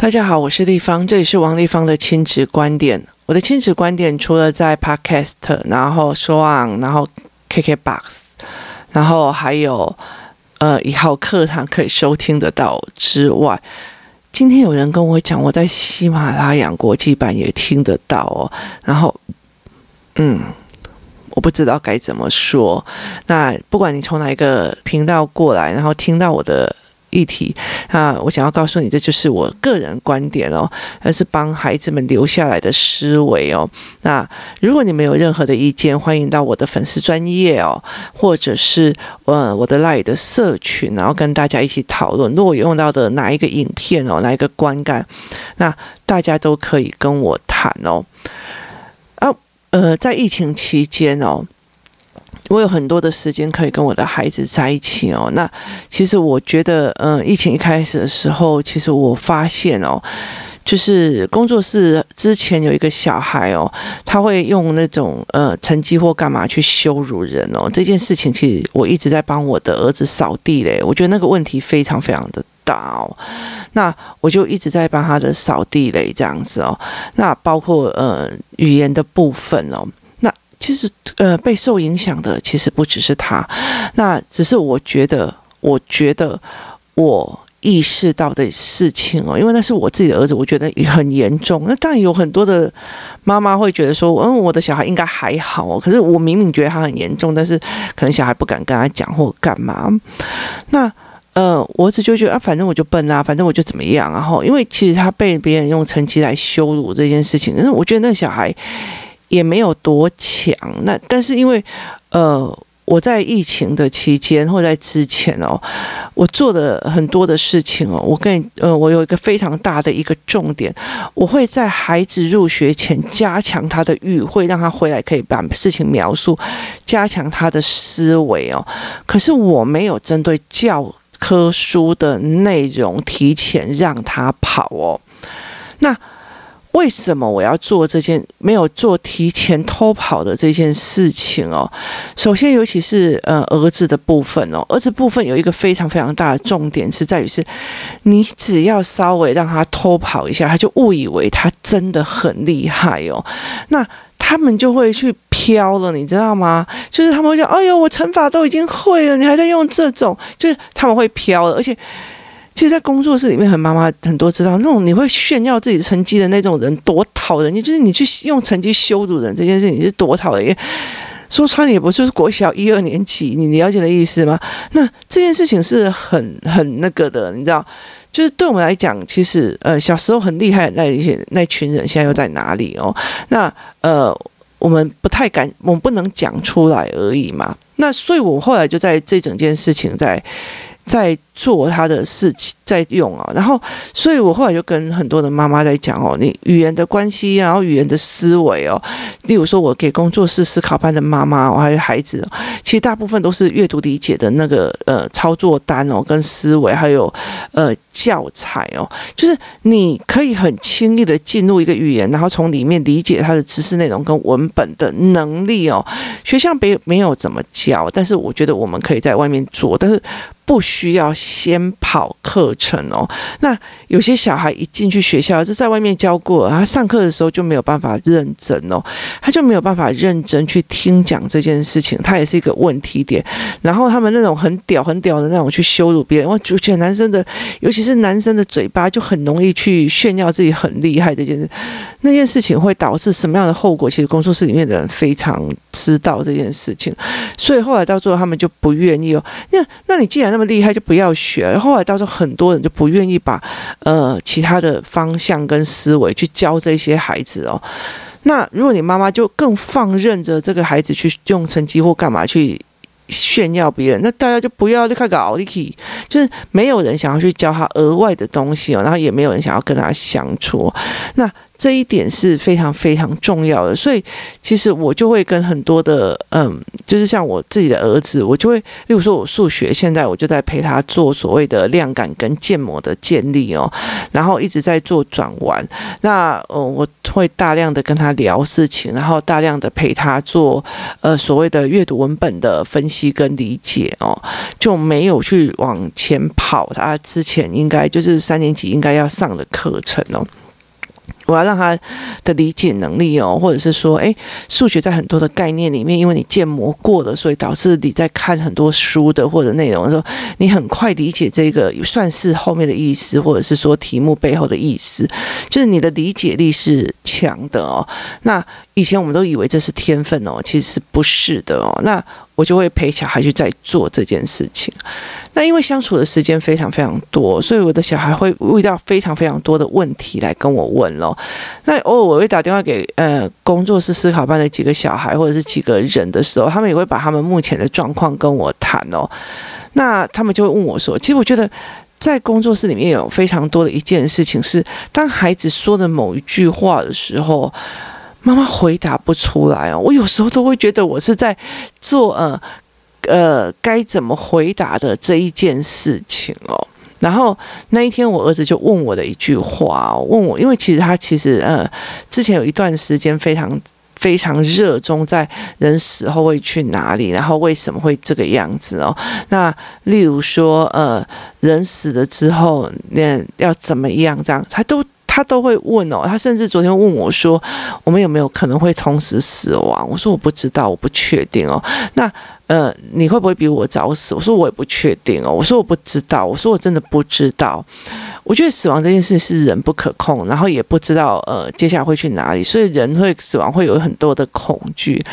大家好，我是立方，这里是王立方的亲子观点。我的亲子观点除了在 Podcast，然后 SoundOn，然后 KKBox，然后还有呃一号课堂可以收听得到之外，今天有人跟我讲，我在喜马拉雅国际版也听得到哦。然后，嗯，我不知道该怎么说。那不管你从哪一个频道过来，然后听到我的。议题啊，我想要告诉你，这就是我个人观点哦，而是帮孩子们留下来的思维哦。那如果你们有任何的意见，欢迎到我的粉丝专业哦，或者是呃我的 Live 的社群，然后跟大家一起讨论。如果有用到的哪一个影片哦，哪一个观感，那大家都可以跟我谈哦。啊，呃，在疫情期间哦。我有很多的时间可以跟我的孩子在一起哦。那其实我觉得，嗯，疫情一开始的时候，其实我发现哦，就是工作室之前有一个小孩哦，他会用那种呃成绩或干嘛去羞辱人哦。这件事情其实我一直在帮我的儿子扫地嘞。我觉得那个问题非常非常的大哦。那我就一直在帮他的扫地嘞，这样子哦。那包括呃语言的部分哦。其实，呃，被受影响的其实不只是他，那只是我觉得，我觉得我意识到的事情哦，因为那是我自己的儿子，我觉得也很严重。那当然有很多的妈妈会觉得说，嗯，我的小孩应该还好哦，可是我明明觉得他很严重，但是可能小孩不敢跟他讲或干嘛。那呃，我儿子就觉得啊，反正我就笨啊，反正我就怎么样，然后因为其实他被别人用成绩来羞辱这件事情，可是我觉得那小孩。也没有多强，那但是因为，呃，我在疫情的期间或在之前哦，我做的很多的事情哦，我跟你呃，我有一个非常大的一个重点，我会在孩子入学前加强他的语汇，让他回来可以把事情描述，加强他的思维哦。可是我没有针对教科书的内容提前让他跑哦，那。为什么我要做这件没有做提前偷跑的这件事情哦？首先，尤其是呃儿子的部分哦，儿子部分有一个非常非常大的重点是在于是，你只要稍微让他偷跑一下，他就误以为他真的很厉害哦。那他们就会去飘了，你知道吗？就是他们会讲：“哎呦，我乘法都已经会了，你还在用这种？”就是他们会飘了，而且。其实，在工作室里面，很妈妈很多知道那种你会炫耀自己成绩的那种人多讨人厌，就是你去用成绩羞辱人这件事情是多讨人厌。说穿也不是国小一二年级，你了解的意思吗？那这件事情是很很那个的，你知道？就是对我们来讲，其实呃小时候很厉害那一些那群人，现在又在哪里哦？那呃我们不太敢，我们不能讲出来而已嘛。那所以我后来就在这整件事情在。在做他的事情，在用啊，然后，所以我后来就跟很多的妈妈在讲哦，你语言的关系，然后语言的思维哦，例如说，我给工作室思考班的妈妈，我还有孩子，其实大部分都是阅读理解的那个呃操作单哦，跟思维，还有呃教材哦，就是你可以很轻易的进入一个语言，然后从里面理解它的知识内容跟文本的能力哦，学校没没有怎么教，但是我觉得我们可以在外面做，但是。不需要先跑课程哦。那有些小孩一进去学校，就在外面教过，他上课的时候就没有办法认真哦，他就没有办法认真去听讲这件事情，他也是一个问题点。然后他们那种很屌、很屌的那种去羞辱别人，我觉得男生的，尤其是男生的嘴巴就很容易去炫耀自己很厉害这件事。那件事情会导致什么样的后果？其实工作室里面的人非常知道这件事情，所以后来到最后他们就不愿意哦。那那你既然那么厉害，就不要学。后来到时候很多或者就不愿意把呃其他的方向跟思维去教这些孩子哦。那如果你妈妈就更放任着这个孩子去用成绩或干嘛去炫耀别人，那大家就不要就开搞力气，就是没有人想要去教他额外的东西哦，然后也没有人想要跟他相处。那这一点是非常非常重要的，所以其实我就会跟很多的，嗯，就是像我自己的儿子，我就会，例如说我数学，现在我就在陪他做所谓的量感跟建模的建立哦，然后一直在做转弯，那呃，我会大量的跟他聊事情，然后大量的陪他做呃所谓的阅读文本的分析跟理解哦，就没有去往前跑，他之前应该就是三年级应该要上的课程哦。我要让他的理解能力哦，或者是说，诶，数学在很多的概念里面，因为你建模过了，所以导致你在看很多书的或者内容的时候，你很快理解这个算式后面的意思，或者是说题目背后的意思，就是你的理解力是强的哦。那以前我们都以为这是天分哦，其实不是的哦。那我就会陪小孩去在做这件事情。那因为相处的时间非常非常多，所以我的小孩会遇到非常非常多的问题来跟我问咯。那偶尔我会打电话给呃工作室思考班的几个小孩或者是几个人的时候，他们也会把他们目前的状况跟我谈哦。那他们就会问我说：“其实我觉得在工作室里面有非常多的一件事情是，当孩子说的某一句话的时候。”妈妈回答不出来哦，我有时候都会觉得我是在做呃呃该怎么回答的这一件事情哦。然后那一天我儿子就问我的一句话，问我，因为其实他其实呃之前有一段时间非常非常热衷在人死后会去哪里，然后为什么会这个样子哦。那例如说呃人死了之后那要怎么样这样，他都。他都会问哦，他甚至昨天问我说：“我们有没有可能会同时死亡？”我说：“我不知道，我不确定哦。”那呃，你会不会比我早死？我说：“我也不确定哦。”我说：“我不知道。”我说：“我真的不知道。”我觉得死亡这件事是人不可控，然后也不知道呃接下来会去哪里，所以人会死亡会有很多的恐惧。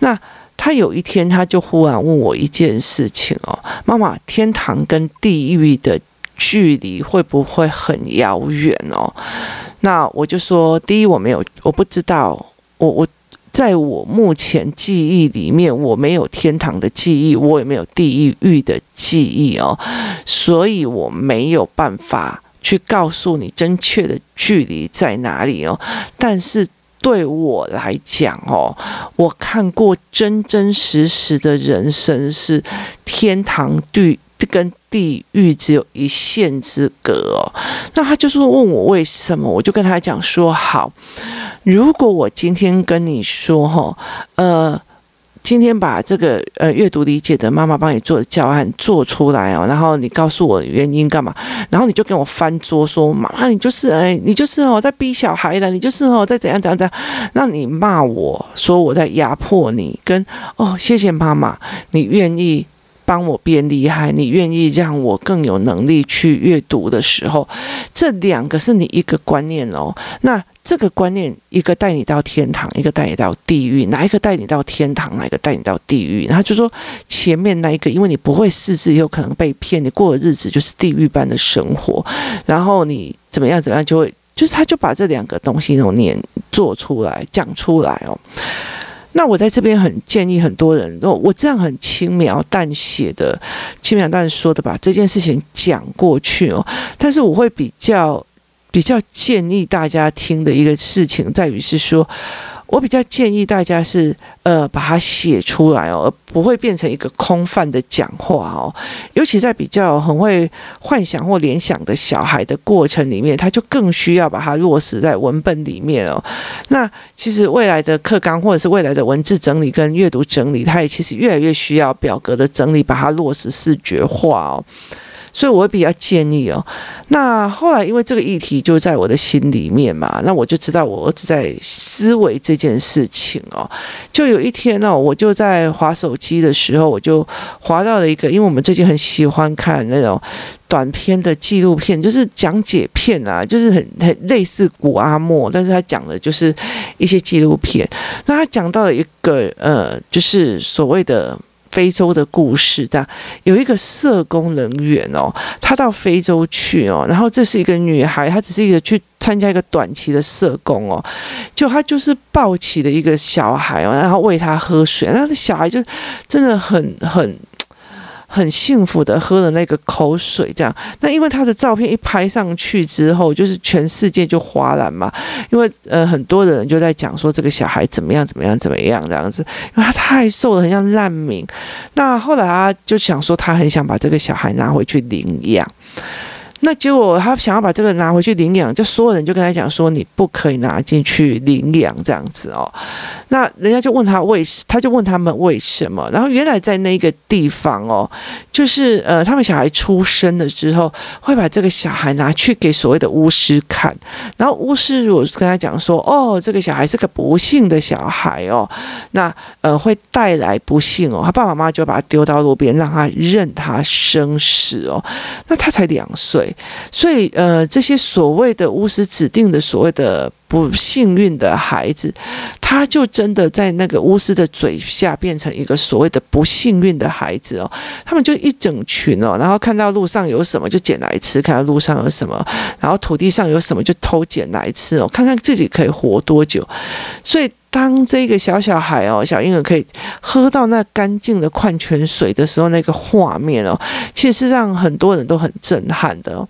那他有一天他就忽然问我一件事情哦：“妈妈，天堂跟地狱的？”距离会不会很遥远哦？那我就说，第一，我没有，我不知道，我我在我目前记忆里面，我没有天堂的记忆，我也没有地狱的记忆哦，所以我没有办法去告诉你正确的距离在哪里哦。但是对我来讲哦，我看过真真实实的人生是天堂地。跟地狱只有一线之隔哦，那他就是问我为什么，我就跟他讲说好，如果我今天跟你说哈，呃，今天把这个呃阅读理解的妈妈帮你做的教案做出来哦，然后你告诉我原因干嘛，然后你就跟我翻桌说妈妈你就是哎你就是哦在逼小孩了，你就是哦在怎样怎样怎样，那你骂我说我在压迫你，跟哦谢谢妈妈你愿意。帮我变厉害，你愿意让我更有能力去阅读的时候，这两个是你一个观念哦。那这个观念，一个带你到天堂，一个带你到地狱，哪一个带你到天堂，哪一个带你到地狱？然后就说前面那一个，因为你不会识字，有可能被骗，你过的日子就是地狱般的生活。然后你怎么样怎么样，就会就是他就把这两个东西那种念做出来，讲出来哦。那我在这边很建议很多人，哦我这样很轻描淡写的、轻描淡说的把这件事情讲过去哦，但是我会比较比较建议大家听的一个事情在于是说。我比较建议大家是呃把它写出来哦，而不会变成一个空泛的讲话哦。尤其在比较很会幻想或联想的小孩的过程里面，他就更需要把它落实在文本里面哦。那其实未来的课纲或者是未来的文字整理跟阅读整理，它也其实越来越需要表格的整理，把它落实视觉化哦。所以我会比较建议哦。那后来因为这个议题就在我的心里面嘛，那我就知道我儿子在思维这件事情哦。就有一天呢，我就在滑手机的时候，我就滑到了一个，因为我们最近很喜欢看那种短片的纪录片，就是讲解片啊，就是很很类似谷阿莫，但是他讲的就是一些纪录片。那他讲到了一个呃，就是所谓的。非洲的故事，但有一个社工人员哦，他到非洲去哦，然后这是一个女孩，她只是一个去参加一个短期的社工哦，就他就是抱起的一个小孩哦，然后喂他喝水，那小孩就真的很很很幸福的喝了那个口水，这样。那因为他的照片一拍上去之后，就是全世界就哗然嘛，因为呃很多的人就在讲说这个小孩怎么样怎么样怎么样这样子，因为他太瘦了，很像难民。那后来他就想说，他很想把这个小孩拿回去领养。那结果他想要把这个拿回去领养，就所有人就跟他讲说，你不可以拿进去领养这样子哦。那人家就问他为什，他就问他们为什么。然后原来在那个地方哦，就是呃，他们小孩出生了之后，会把这个小孩拿去给所谓的巫师看。然后巫师如果跟他讲说，哦，这个小孩是个不幸的小孩哦，那呃会带来不幸哦，他爸爸妈妈就把他丢到路边，让他任他生死哦。那他才两岁。所以，呃，这些所谓的巫师指定的所谓的不幸运的孩子，他就真的在那个巫师的嘴下变成一个所谓的不幸运的孩子哦。他们就一整群哦，然后看到路上有什么就捡来吃，看到路上有什么，然后土地上有什么就偷捡来吃哦，看看自己可以活多久。所以。当这个小小孩哦，小婴儿可以喝到那干净的矿泉水的时候，那个画面哦，其实是让很多人都很震撼的哦。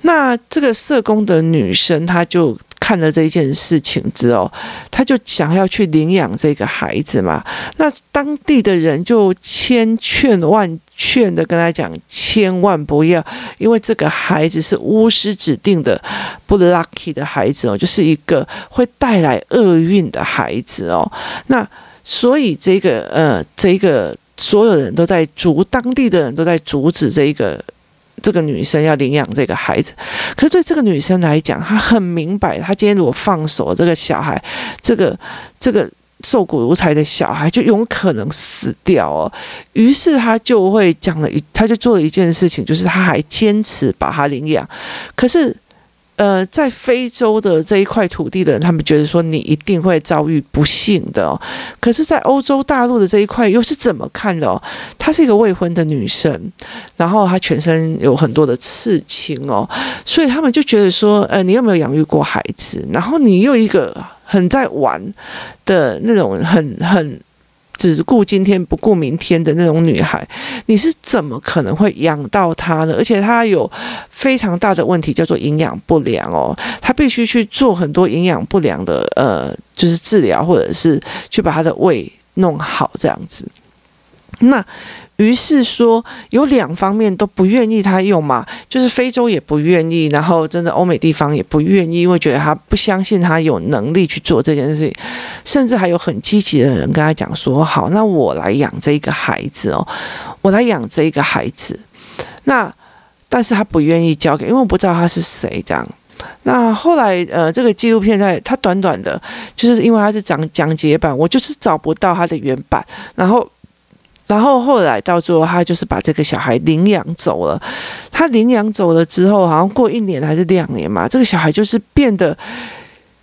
那这个社工的女生，她就。看了这一件事情之后，他就想要去领养这个孩子嘛。那当地的人就千劝万劝的跟他讲，千万不要，因为这个孩子是巫师指定的不 lucky 的孩子哦，就是一个会带来厄运的孩子哦。那所以这个呃，这个所有人都在阻，当地的人都在阻止这一个。这个女生要领养这个孩子，可是对这个女生来讲，她很明白，她今天如果放手这个小孩，这个这个瘦骨如柴的小孩就有可能死掉哦。于是她就会讲了一，她就做了一件事情，就是她还坚持把他领养，可是。呃，在非洲的这一块土地的人，他们觉得说你一定会遭遇不幸的哦。可是，在欧洲大陆的这一块又是怎么看的哦？她是一个未婚的女生，然后她全身有很多的刺青哦，所以他们就觉得说，呃，你有没有养育过孩子？然后你又一个很在玩的那种很很。只顾今天不顾明天的那种女孩，你是怎么可能会养到她呢？而且她有非常大的问题，叫做营养不良哦，她必须去做很多营养不良的呃，就是治疗，或者是去把她的胃弄好这样子。那。于是说，有两方面都不愿意他用嘛，就是非洲也不愿意，然后真的欧美地方也不愿意，因为觉得他不相信他有能力去做这件事情，甚至还有很积极的人跟他讲说：“好，那我来养这一个孩子哦，我来养这一个孩子。”那但是他不愿意交给，因为我不知道他是谁这样。那后来呃，这个纪录片在它短短的，就是因为它是讲讲解版，我就是找不到它的原版，然后。然后后来到最后，他就是把这个小孩领养走了。他领养走了之后，好像过一年还是两年嘛，这个小孩就是变得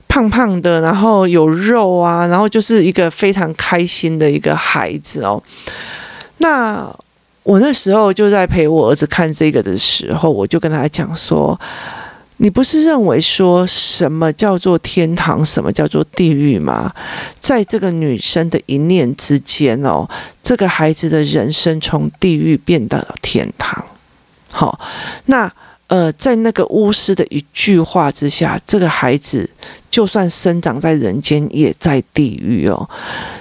胖胖的，然后有肉啊，然后就是一个非常开心的一个孩子哦。那我那时候就在陪我儿子看这个的时候，我就跟他讲说。你不是认为说什么叫做天堂，什么叫做地狱吗？在这个女生的一念之间哦，这个孩子的人生从地狱变到了天堂。好，那呃，在那个巫师的一句话之下，这个孩子。就算生长在人间，也在地狱哦。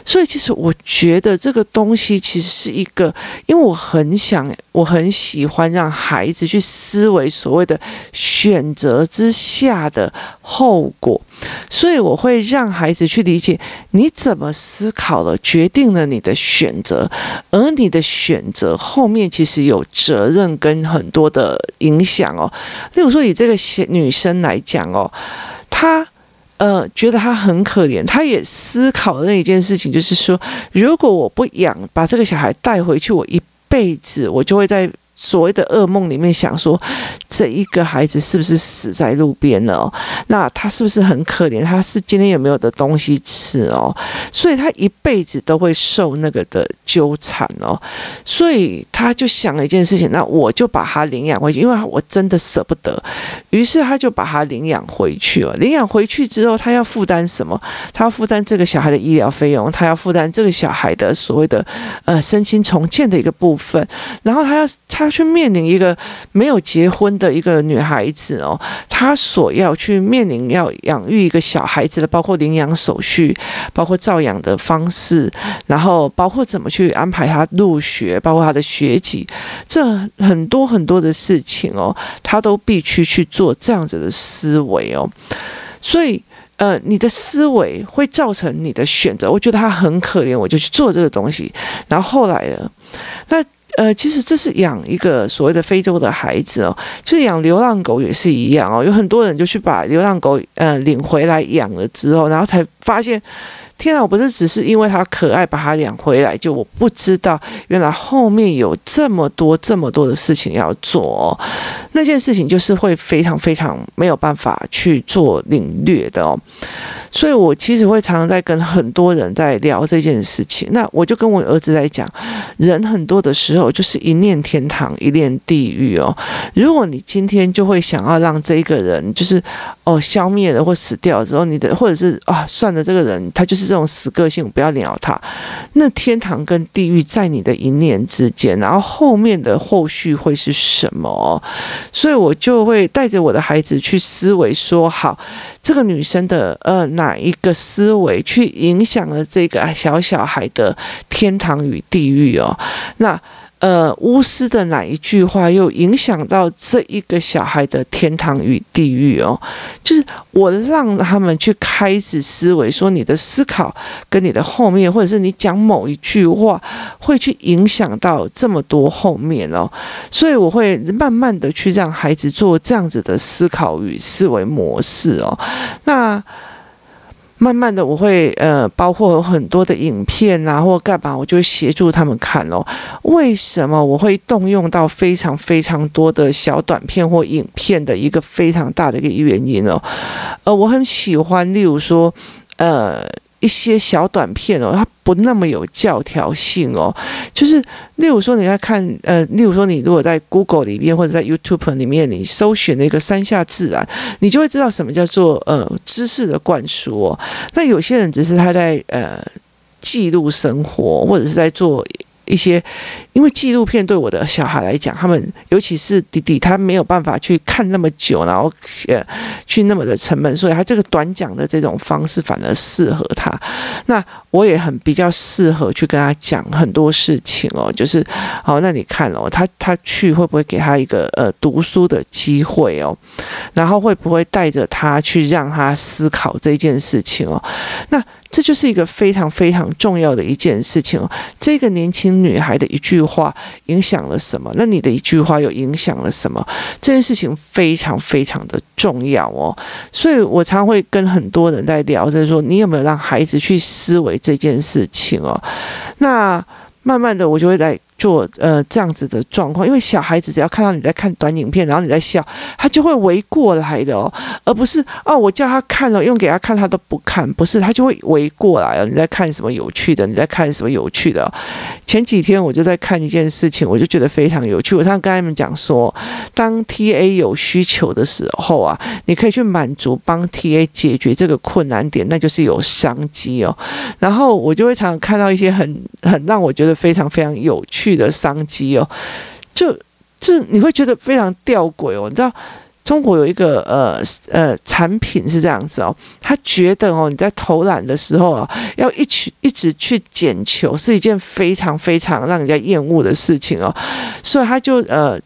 所以，其实我觉得这个东西其实是一个，因为我很想，我很喜欢让孩子去思维所谓的选择之下的后果，所以我会让孩子去理解你怎么思考了，决定了你的选择，而你的选择后面其实有责任跟很多的影响哦。例如说，以这个女生来讲哦，她。呃，觉得他很可怜，他也思考了那一件事情，就是说，如果我不养，把这个小孩带回去，我一辈子我就会在所谓的噩梦里面想说，这一个孩子是不是死在路边了？那他是不是很可怜？他是今天有没有的东西吃哦？所以他一辈子都会受那个的纠缠哦。所以他就想了一件事情，那我就把他领养回去，因为我真的舍不得。于是他就把他领养回去了。领养回去之后，他要负担什么？他要负担这个小孩的医疗费用，他要负担这个小孩的所谓的呃身心重建的一个部分，然后他要他。他去面临一个没有结婚的一个女孩子哦，她所要去面临要养育一个小孩子的，包括领养手续，包括照养的方式，然后包括怎么去安排她入学，包括她的学籍，这很多很多的事情哦，她都必须去做这样子的思维哦，所以呃，你的思维会造成你的选择。我觉得她很可怜，我就去做这个东西，然后后来呢，那。呃，其实这是养一个所谓的非洲的孩子哦，就是养流浪狗也是一样哦，有很多人就去把流浪狗呃领回来养了之后，然后才发现。天啊，我不是只是因为它可爱把它养回来，就我不知道原来后面有这么多这么多的事情要做。那件事情就是会非常非常没有办法去做领略的哦。所以我其实会常常在跟很多人在聊这件事情。那我就跟我儿子在讲，人很多的时候就是一念天堂，一念地狱哦。如果你今天就会想要让这一个人就是哦消灭了或死掉之后，你的或者是啊算了，这个人他就是。这种死个性，我不要鸟他。那天堂跟地狱在你的一念之间，然后后面的后续会是什么？所以我就会带着我的孩子去思维，说好，这个女生的呃哪一个思维去影响了这个小小孩的天堂与地狱哦？那。呃，巫师的哪一句话又影响到这一个小孩的天堂与地狱哦？就是我让他们去开始思维，说你的思考跟你的后面，或者是你讲某一句话，会去影响到这么多后面哦。所以我会慢慢的去让孩子做这样子的思考与思维模式哦。那。慢慢的，我会呃，包括有很多的影片啊，或干嘛，我就会协助他们看哦。为什么我会动用到非常非常多的小短片或影片的一个非常大的一个原因哦？呃，我很喜欢，例如说，呃。一些小短片哦，它不那么有教条性哦，就是例如说你在看呃，例如说你如果在 Google 里面或者在 YouTube 里面，你搜寻那个山下自然，你就会知道什么叫做呃知识的灌输哦。那有些人只是他在呃记录生活，或者是在做。一些，因为纪录片对我的小孩来讲，他们尤其是弟弟，他没有办法去看那么久，然后呃去那么的沉闷，所以他这个短讲的这种方式反而适合他。那我也很比较适合去跟他讲很多事情哦，就是好，那你看哦，他他去会不会给他一个呃读书的机会哦？然后会不会带着他去让他思考这件事情哦？那。这就是一个非常非常重要的一件事情哦。这个年轻女孩的一句话影响了什么？那你的一句话又影响了什么？这件事情非常非常的重要哦。所以我常会跟很多人在聊就是说，你有没有让孩子去思维这件事情哦？那慢慢的，我就会在。做呃这样子的状况，因为小孩子只要看到你在看短影片，然后你在笑，他就会围过来的哦，而不是哦我叫他看了，用给他看他都不看，不是他就会围过来哦。你在看什么有趣的？你在看什么有趣的？前几天我就在看一件事情，我就觉得非常有趣。我常常跟他们讲说，当 TA 有需求的时候啊，你可以去满足帮 TA 解决这个困难点，那就是有商机哦。然后我就会常常看到一些很很让我觉得非常非常有趣。去的商机哦，就就你会觉得非常吊诡哦。你知道中国有一个呃呃产品是这样子哦，他觉得哦你在投篮的时候啊，要一去一直去捡球是一件非常非常让人家厌恶的事情哦，所以他就呃。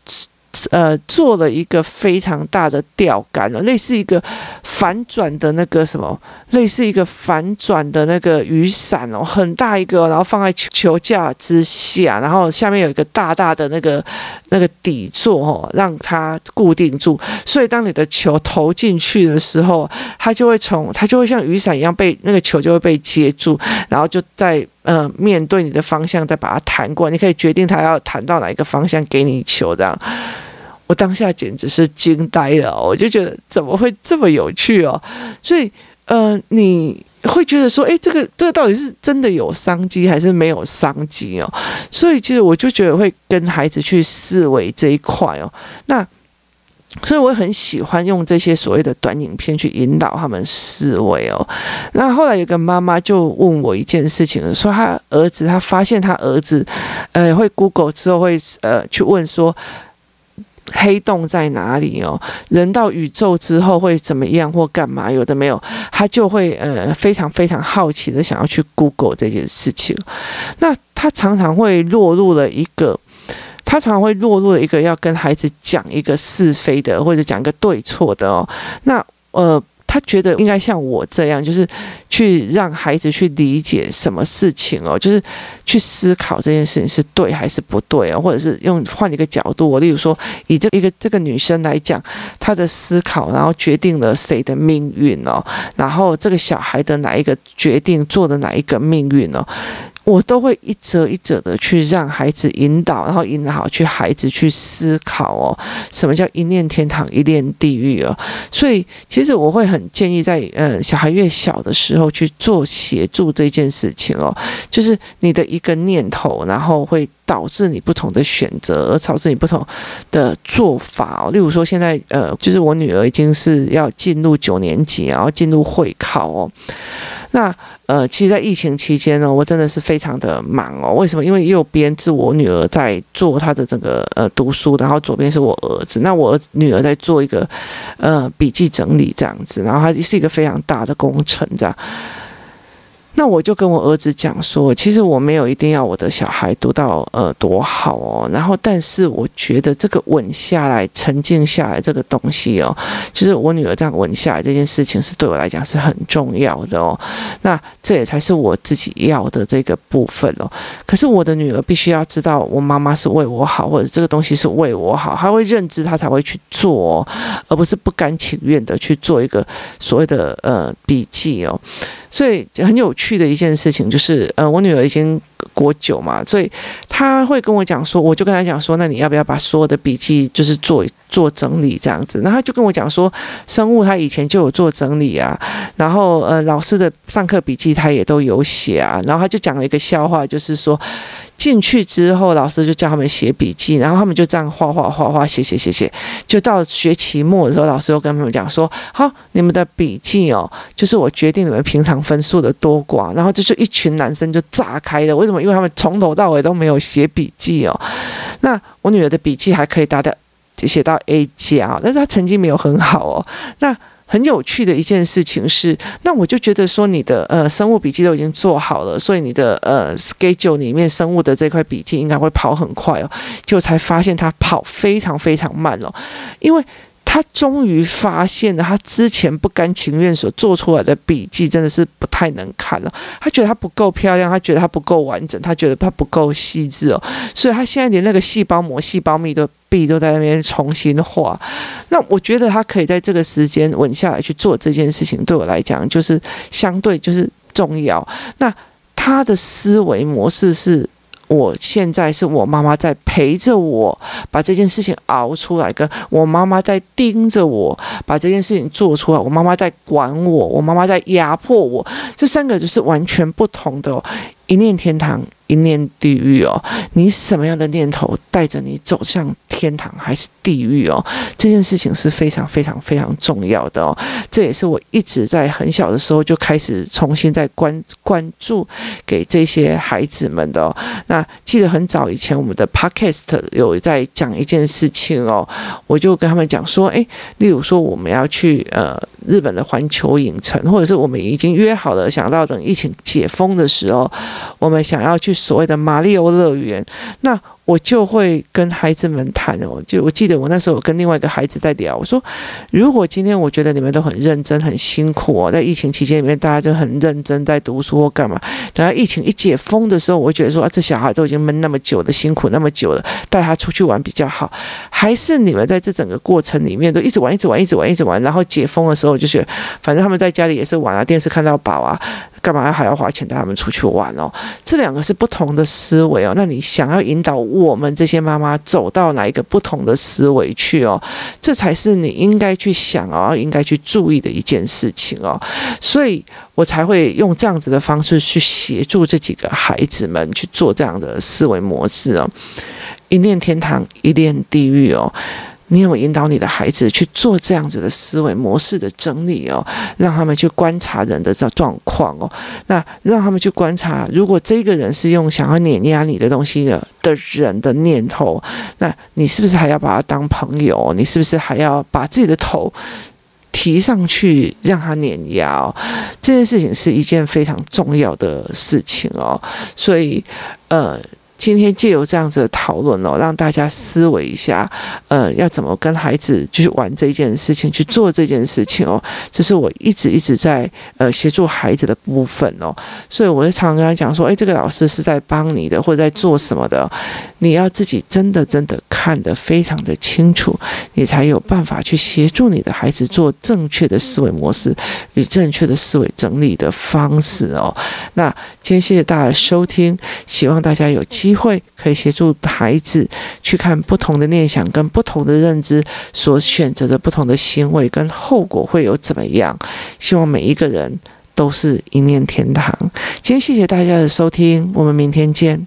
呃，做了一个非常大的钓竿哦，类似一个反转的那个什么，类似一个反转的那个雨伞哦，很大一个，然后放在球架之下，然后下面有一个大大的那个那个底座哦，让它固定住。所以当你的球投进去的时候，它就会从它就会像雨伞一样被那个球就会被接住，然后就在。呃面对你的方向再把它弹过，你可以决定他要弹到哪一个方向给你球这样。我当下简直是惊呆了，我就觉得怎么会这么有趣哦？所以呃，你会觉得说，诶，这个这个到底是真的有商机还是没有商机哦？所以其实我就觉得会跟孩子去思维这一块哦，那。所以我很喜欢用这些所谓的短影片去引导他们思维哦。那后来有个妈妈就问我一件事情，说他儿子他发现他儿子，呃，会 Google 之后会呃去问说黑洞在哪里哦？人到宇宙之后会怎么样或干嘛？有的没有，他就会呃非常非常好奇的想要去 Google 这件事情。那他常常会落入了一个。他常常会落入一个要跟孩子讲一个是非的，或者讲一个对错的哦。那呃，他觉得应该像我这样，就是去让孩子去理解什么事情哦，就是去思考这件事情是对还是不对哦，或者是用换一个角度，我例如说以这一个这个女生来讲，她的思考然后决定了谁的命运哦，然后这个小孩的哪一个决定做的哪一个命运哦。我都会一折一折的去让孩子引导，然后引导好去孩子去思考哦，什么叫一念天堂，一念地狱哦。所以其实我会很建议在呃小孩越小的时候后去做协助这件事情哦，就是你的一个念头，然后会导致你不同的选择，而导致你不同的做法哦。例如说现在呃，就是我女儿已经是要进入九年级，然后进入会考哦。那呃，其实，在疫情期间呢，我真的是非常的忙哦。为什么？因为右边是我女儿在做她的整个呃读书，然后左边是我儿子。那我儿子女儿在做一个呃笔记整理这样子，然后它是一个非常大的工程这样。那我就跟我儿子讲说，其实我没有一定要我的小孩读到呃多好哦，然后但是我觉得这个稳下来、沉静下来这个东西哦，就是我女儿这样稳下来这件事情是对我来讲是很重要的哦。那这也才是我自己要的这个部分哦。可是我的女儿必须要知道，我妈妈是为我好，或者这个东西是为我好，她会认知，她才会去做哦，而不是不甘情愿的去做一个所谓的呃笔记哦。所以很有去的一件事情就是，呃，我女儿已经国九嘛，所以她会跟我讲说，我就跟她讲说，那你要不要把所有的笔记就是做做整理这样子？然后她就跟我讲说，生物她以前就有做整理啊，然后呃，老师的上课笔记她也都有写啊，然后她就讲了一个笑话，就是说。进去之后，老师就叫他们写笔记，然后他们就这样画画画画写写写写，就到学期末的时候，老师又跟他们讲说：“好，你们的笔记哦，就是我决定你们平常分数的多寡。”然后就是一群男生就炸开了。为什么？因为他们从头到尾都没有写笔记哦。那我女儿的笔记还可以达到写到 A 加，但是她成绩没有很好哦。那很有趣的一件事情是，那我就觉得说你的呃生物笔记都已经做好了，所以你的呃 schedule 里面生物的这块笔记应该会跑很快哦，就才发现它跑非常非常慢哦，因为。他终于发现了，他之前不甘情愿所做出来的笔记真的是不太能看了。他觉得他不够漂亮，他觉得他不够完整，他觉得他不够细致哦。所以他现在连那个细胞膜、细胞壁都币都在那边重新画。那我觉得他可以在这个时间稳下来去做这件事情，对我来讲就是相对就是重要。那他的思维模式是。我现在是我妈妈在陪着我把这件事情熬出来，跟我妈妈在盯着我把这件事情做出来，我妈妈在管我，我妈妈在压迫我，这三个就是完全不同的，一念天堂。一念地狱哦，你什么样的念头带着你走向天堂还是地狱哦？这件事情是非常非常非常重要的哦。这也是我一直在很小的时候就开始重新在关关注给这些孩子们的哦。那记得很早以前我们的 podcast 有在讲一件事情哦，我就跟他们讲说，诶，例如说我们要去呃日本的环球影城，或者是我们已经约好了，想到等疫情解封的时候，我们想要去。所谓的马里奥乐园，那我就会跟孩子们谈哦。就我记得我那时候跟另外一个孩子在聊，我说：如果今天我觉得你们都很认真、很辛苦哦，在疫情期间里面，大家就很认真在读书或干嘛。等到疫情一解封的时候，我觉得说啊，这小孩都已经闷那么久的，辛苦那么久了，带他出去玩比较好。还是你们在这整个过程里面都一直玩、一直玩、一直玩、一直玩，然后解封的时候就觉得，反正他们在家里也是玩啊，电视看到饱啊。干嘛还要花钱带他们出去玩哦？这两个是不同的思维哦。那你想要引导我们这些妈妈走到哪一个不同的思维去哦？这才是你应该去想哦，应该去注意的一件事情哦。所以我才会用这样子的方式去协助这几个孩子们去做这样的思维模式哦。一念天堂，一念地狱哦。你有没有引导你的孩子去做这样子的思维模式的整理哦？让他们去观察人的这状况哦。那让他们去观察，如果这个人是用想要碾压你的东西的的人的念头，那你是不是还要把他当朋友？你是不是还要把自己的头提上去让他碾压哦？这件事情是一件非常重要的事情哦。所以，呃。今天借由这样子的讨论哦，让大家思维一下，呃，要怎么跟孩子去玩这件事情，去做这件事情哦。这是我一直一直在呃协助孩子的部分哦。所以我就常常跟他讲说，哎，这个老师是在帮你的，或者在做什么的，你要自己真的真的看得非常的清楚，你才有办法去协助你的孩子做正确的思维模式与正确的思维整理的方式哦。那今天谢谢大家收听，希望大家有机。机会可以协助孩子去看不同的念想跟不同的认知所选择的不同的行为跟后果会有怎么样？希望每一个人都是一念天堂。今天谢谢大家的收听，我们明天见。